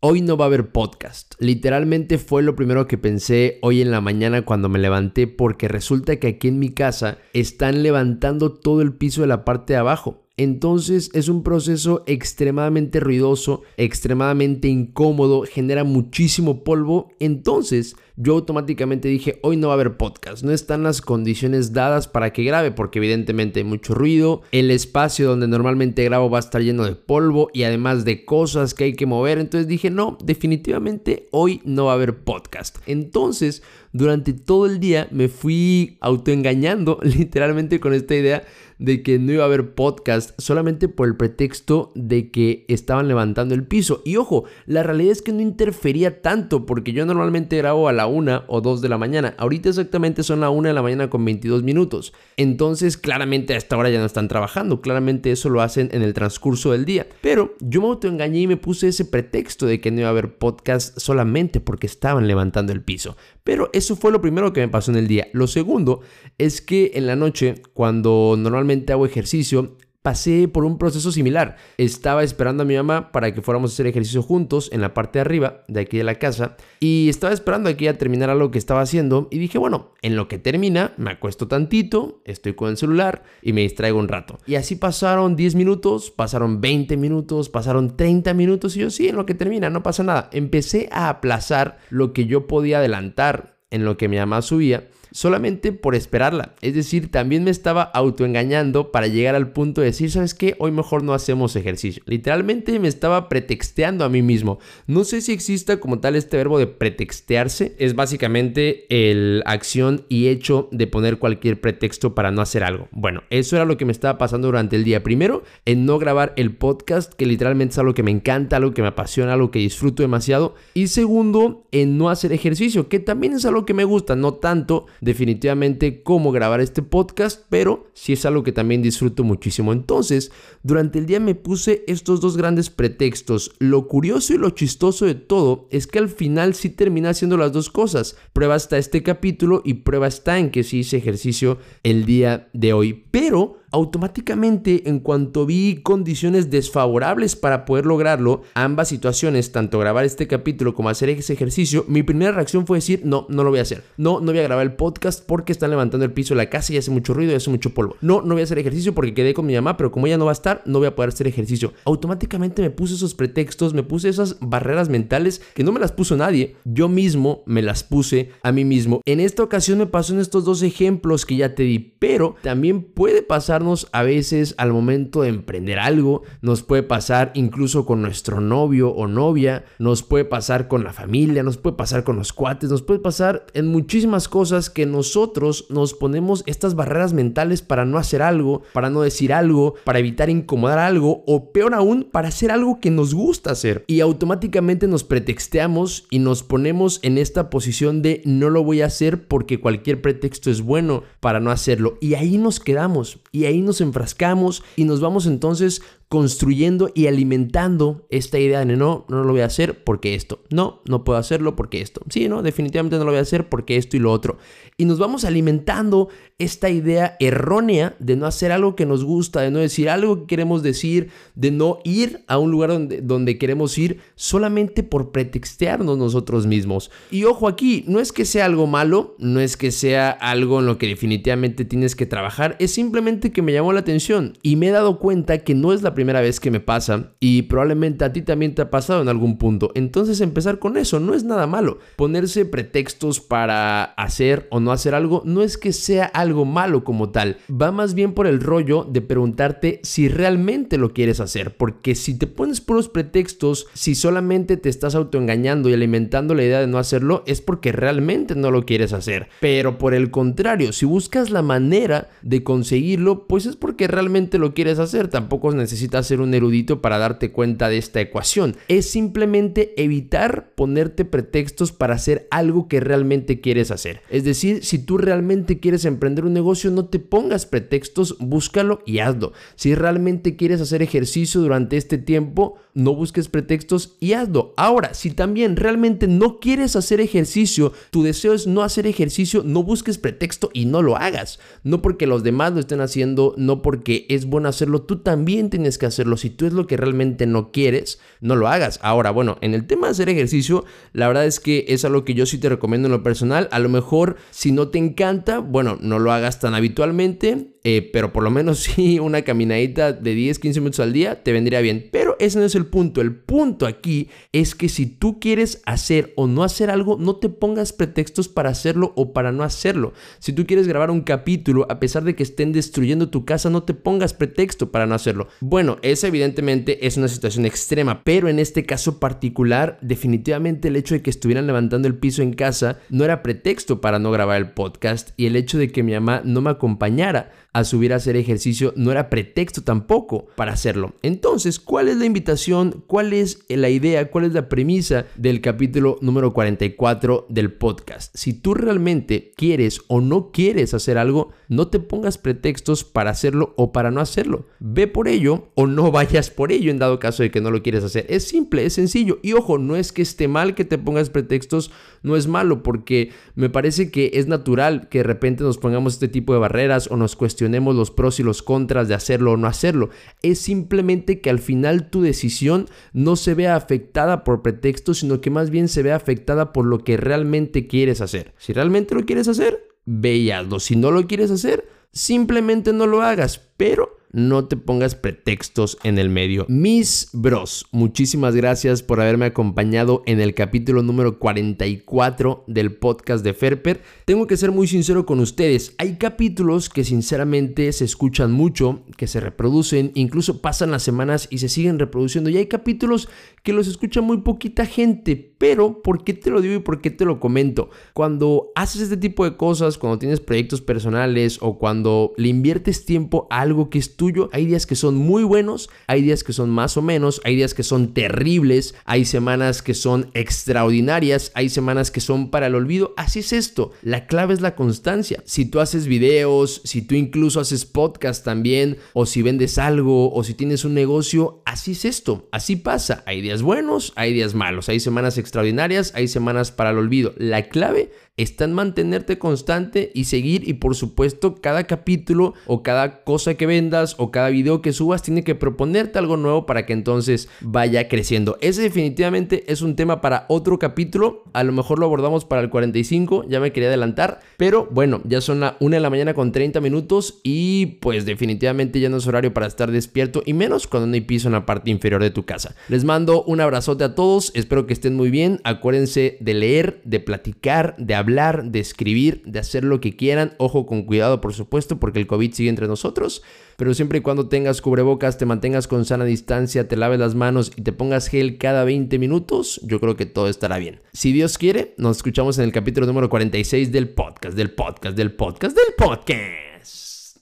Hoy no va a haber podcast. Literalmente fue lo primero que pensé hoy en la mañana cuando me levanté porque resulta que aquí en mi casa están levantando todo el piso de la parte de abajo. Entonces es un proceso extremadamente ruidoso, extremadamente incómodo, genera muchísimo polvo. Entonces yo automáticamente dije, hoy no va a haber podcast, no están las condiciones dadas para que grabe porque evidentemente hay mucho ruido, el espacio donde normalmente grabo va a estar lleno de polvo y además de cosas que hay que mover. Entonces dije, no, definitivamente hoy no va a haber podcast. Entonces durante todo el día me fui autoengañando literalmente con esta idea de que no iba a haber podcast solamente por el pretexto de que estaban levantando el piso. Y ojo, la realidad es que no interfería tanto porque yo normalmente grabo a la 1 o 2 de la mañana. Ahorita exactamente son la 1 de la mañana con 22 minutos. Entonces claramente a esta hora ya no están trabajando. Claramente eso lo hacen en el transcurso del día. Pero yo me autoengañé y me puse ese pretexto de que no iba a haber podcast solamente porque estaban levantando el piso. Pero eso fue lo primero que me pasó en el día. Lo segundo es que en la noche, cuando normalmente hago ejercicio, pasé por un proceso similar. Estaba esperando a mi mamá para que fuéramos a hacer ejercicio juntos en la parte de arriba de aquí de la casa y estaba esperando a que ella terminara lo que estaba haciendo y dije, bueno, en lo que termina me acuesto tantito, estoy con el celular y me distraigo un rato. Y así pasaron 10 minutos, pasaron 20 minutos, pasaron 30 minutos y yo sí, en lo que termina, no pasa nada. Empecé a aplazar lo que yo podía adelantar en lo que mi mamá subía solamente por esperarla. Es decir, también me estaba autoengañando para llegar al punto de decir, ¿sabes qué? Hoy mejor no hacemos ejercicio. Literalmente me estaba pretexteando a mí mismo. No sé si exista como tal este verbo de pretextearse. Es básicamente el acción y hecho de poner cualquier pretexto para no hacer algo. Bueno, eso era lo que me estaba pasando durante el día. Primero, en no grabar el podcast, que literalmente es algo que me encanta, algo que me apasiona, algo que disfruto demasiado. Y segundo, en no hacer ejercicio, que también es algo que me gusta, no tanto definitivamente cómo grabar este podcast, pero sí es algo que también disfruto muchísimo. Entonces, durante el día me puse estos dos grandes pretextos. Lo curioso y lo chistoso de todo es que al final sí termina haciendo las dos cosas. Prueba está este capítulo y prueba está en que sí hice ejercicio el día de hoy. Pero automáticamente en cuanto vi condiciones desfavorables para poder lograrlo, ambas situaciones, tanto grabar este capítulo como hacer ese ejercicio, mi primera reacción fue decir, no, no lo voy a hacer. No, no voy a grabar el podcast porque están levantando el piso de la casa y hace mucho ruido y hace mucho polvo. No, no voy a hacer ejercicio porque quedé con mi mamá, pero como ella no va a estar, no voy a poder hacer ejercicio. Automáticamente me puse esos pretextos, me puse esas barreras mentales que no me las puso nadie. Yo mismo me las puse a mí mismo. En esta ocasión me pasó en estos dos ejemplos que ya te di, pero también puede pasar a veces al momento de emprender algo, nos puede pasar incluso con nuestro novio o novia, nos puede pasar con la familia, nos puede pasar con los cuates, nos puede pasar en muchísimas cosas que nosotros nos ponemos estas barreras mentales para no hacer algo, para no decir algo, para evitar incomodar algo o peor aún, para hacer algo que nos gusta hacer. Y automáticamente nos pretexteamos y nos ponemos en esta posición de no lo voy a hacer porque cualquier pretexto es bueno para no hacerlo. Y ahí nos quedamos. Y ahí nos enfrascamos y nos vamos entonces construyendo y alimentando esta idea de no, no lo voy a hacer porque esto, no, no puedo hacerlo porque esto, sí, no, definitivamente no lo voy a hacer porque esto y lo otro. Y nos vamos alimentando esta idea errónea de no hacer algo que nos gusta, de no decir algo que queremos decir, de no ir a un lugar donde, donde queremos ir solamente por pretextearnos nosotros mismos. Y ojo aquí, no es que sea algo malo, no es que sea algo en lo que definitivamente tienes que trabajar, es simplemente que me llamó la atención y me he dado cuenta que no es la primera vez que me pasa y probablemente a ti también te ha pasado en algún punto. Entonces empezar con eso no es nada malo. Ponerse pretextos para hacer o no hacer algo no es que sea algo malo como tal. Va más bien por el rollo de preguntarte si realmente lo quieres hacer. Porque si te pones puros pretextos, si solamente te estás autoengañando y alimentando la idea de no hacerlo, es porque realmente no lo quieres hacer. Pero por el contrario, si buscas la manera de conseguirlo, pues es porque realmente lo quieres hacer. Tampoco necesitas ser un erudito para darte cuenta de esta ecuación. Es simplemente evitar ponerte pretextos para hacer algo que realmente quieres hacer. Es decir, si tú realmente quieres emprender un negocio, no te pongas pretextos, búscalo y hazlo. Si realmente quieres hacer ejercicio durante este tiempo, no busques pretextos y hazlo. Ahora, si también realmente no quieres hacer ejercicio, tu deseo es no hacer ejercicio, no busques pretexto y no lo hagas. No porque los demás lo estén haciendo, no porque es bueno hacerlo, tú también tienes que hacerlo. Si tú es lo que realmente no quieres, no lo hagas. Ahora, bueno, en el tema de hacer ejercicio, la verdad es que es algo que yo sí te recomiendo en lo personal. A lo mejor, si no te encanta, bueno, no lo hagas tan habitualmente. Eh, pero por lo menos sí una caminadita de 10, 15 minutos al día te vendría bien. Pero ese no es el punto. El punto aquí es que si tú quieres hacer o no hacer algo, no te pongas pretextos para hacerlo o para no hacerlo. Si tú quieres grabar un capítulo, a pesar de que estén destruyendo tu casa, no te pongas pretexto para no hacerlo. Bueno, esa evidentemente es una situación extrema, pero en este caso particular, definitivamente el hecho de que estuvieran levantando el piso en casa no era pretexto para no grabar el podcast y el hecho de que mi mamá no me acompañara a subir a hacer ejercicio no era pretexto tampoco para hacerlo. Entonces, ¿cuál es la invitación? ¿Cuál es la idea? ¿Cuál es la premisa del capítulo número 44 del podcast? Si tú realmente quieres o no quieres hacer algo, no te pongas pretextos para hacerlo o para no hacerlo. Ve por ello o no vayas por ello en dado caso de que no lo quieres hacer. Es simple, es sencillo. Y ojo, no es que esté mal que te pongas pretextos, no es malo porque me parece que es natural que de repente nos pongamos este tipo de barreras o nos cuestionemos los pros y los contras de hacerlo o no hacerlo. Es simplemente que al final tu decisión no se vea afectada por pretextos, sino que más bien se vea afectada por lo que realmente quieres hacer. Si realmente lo quieres hacer, ve Si no lo quieres hacer, simplemente no lo hagas. Pero no te pongas pretextos en el medio. Mis bros, muchísimas gracias por haberme acompañado en el capítulo número 44 del podcast de Ferper. Tengo que ser muy sincero con ustedes, hay capítulos que sinceramente se escuchan mucho, que se reproducen, incluso pasan las semanas y se siguen reproduciendo y hay capítulos que los escucha muy poquita gente, pero ¿por qué te lo digo y por qué te lo comento? Cuando haces este tipo de cosas, cuando tienes proyectos personales o cuando le inviertes tiempo a algo que es tuyo. Hay días que son muy buenos, hay días que son más o menos, hay días que son terribles, hay semanas que son extraordinarias, hay semanas que son para el olvido. Así es esto. La clave es la constancia. Si tú haces videos, si tú incluso haces podcast también, o si vendes algo, o si tienes un negocio, así es esto. Así pasa. Hay días buenos, hay días malos, hay semanas extraordinarias, hay semanas para el olvido. La clave está en mantenerte constante y seguir y por supuesto cada capítulo o cada cosa que vendas o cada video que subas tiene que proponerte algo nuevo para que entonces vaya creciendo. Ese definitivamente es un tema para otro capítulo, a lo mejor lo abordamos para el 45, ya me quería adelantar, pero bueno, ya son la 1 de la mañana con 30 minutos y pues definitivamente ya no es horario para estar despierto y menos cuando no hay piso en la parte inferior de tu casa. Les mando un abrazote a todos, espero que estén muy bien, acuérdense de leer, de platicar, de hablar hablar, de escribir, de hacer lo que quieran. Ojo con cuidado, por supuesto, porque el COVID sigue entre nosotros. Pero siempre y cuando tengas cubrebocas, te mantengas con sana distancia, te laves las manos y te pongas gel cada 20 minutos, yo creo que todo estará bien. Si Dios quiere, nos escuchamos en el capítulo número 46 del podcast, del podcast, del podcast, del podcast.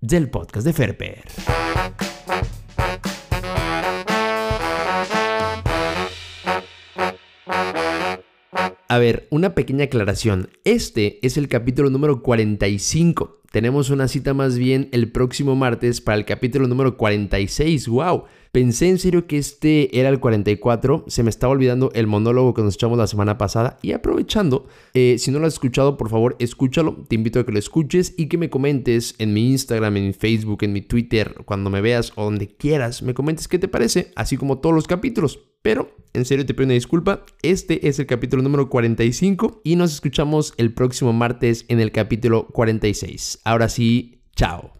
Del podcast de Ferper. A ver, una pequeña aclaración. Este es el capítulo número 45. Tenemos una cita más bien el próximo martes para el capítulo número 46. ¡Wow! Pensé en serio que este era el 44, se me estaba olvidando el monólogo que nos echamos la semana pasada y aprovechando, eh, si no lo has escuchado, por favor escúchalo, te invito a que lo escuches y que me comentes en mi Instagram, en mi Facebook, en mi Twitter, cuando me veas o donde quieras, me comentes qué te parece, así como todos los capítulos. Pero, en serio te pido una disculpa, este es el capítulo número 45 y nos escuchamos el próximo martes en el capítulo 46. Ahora sí, chao.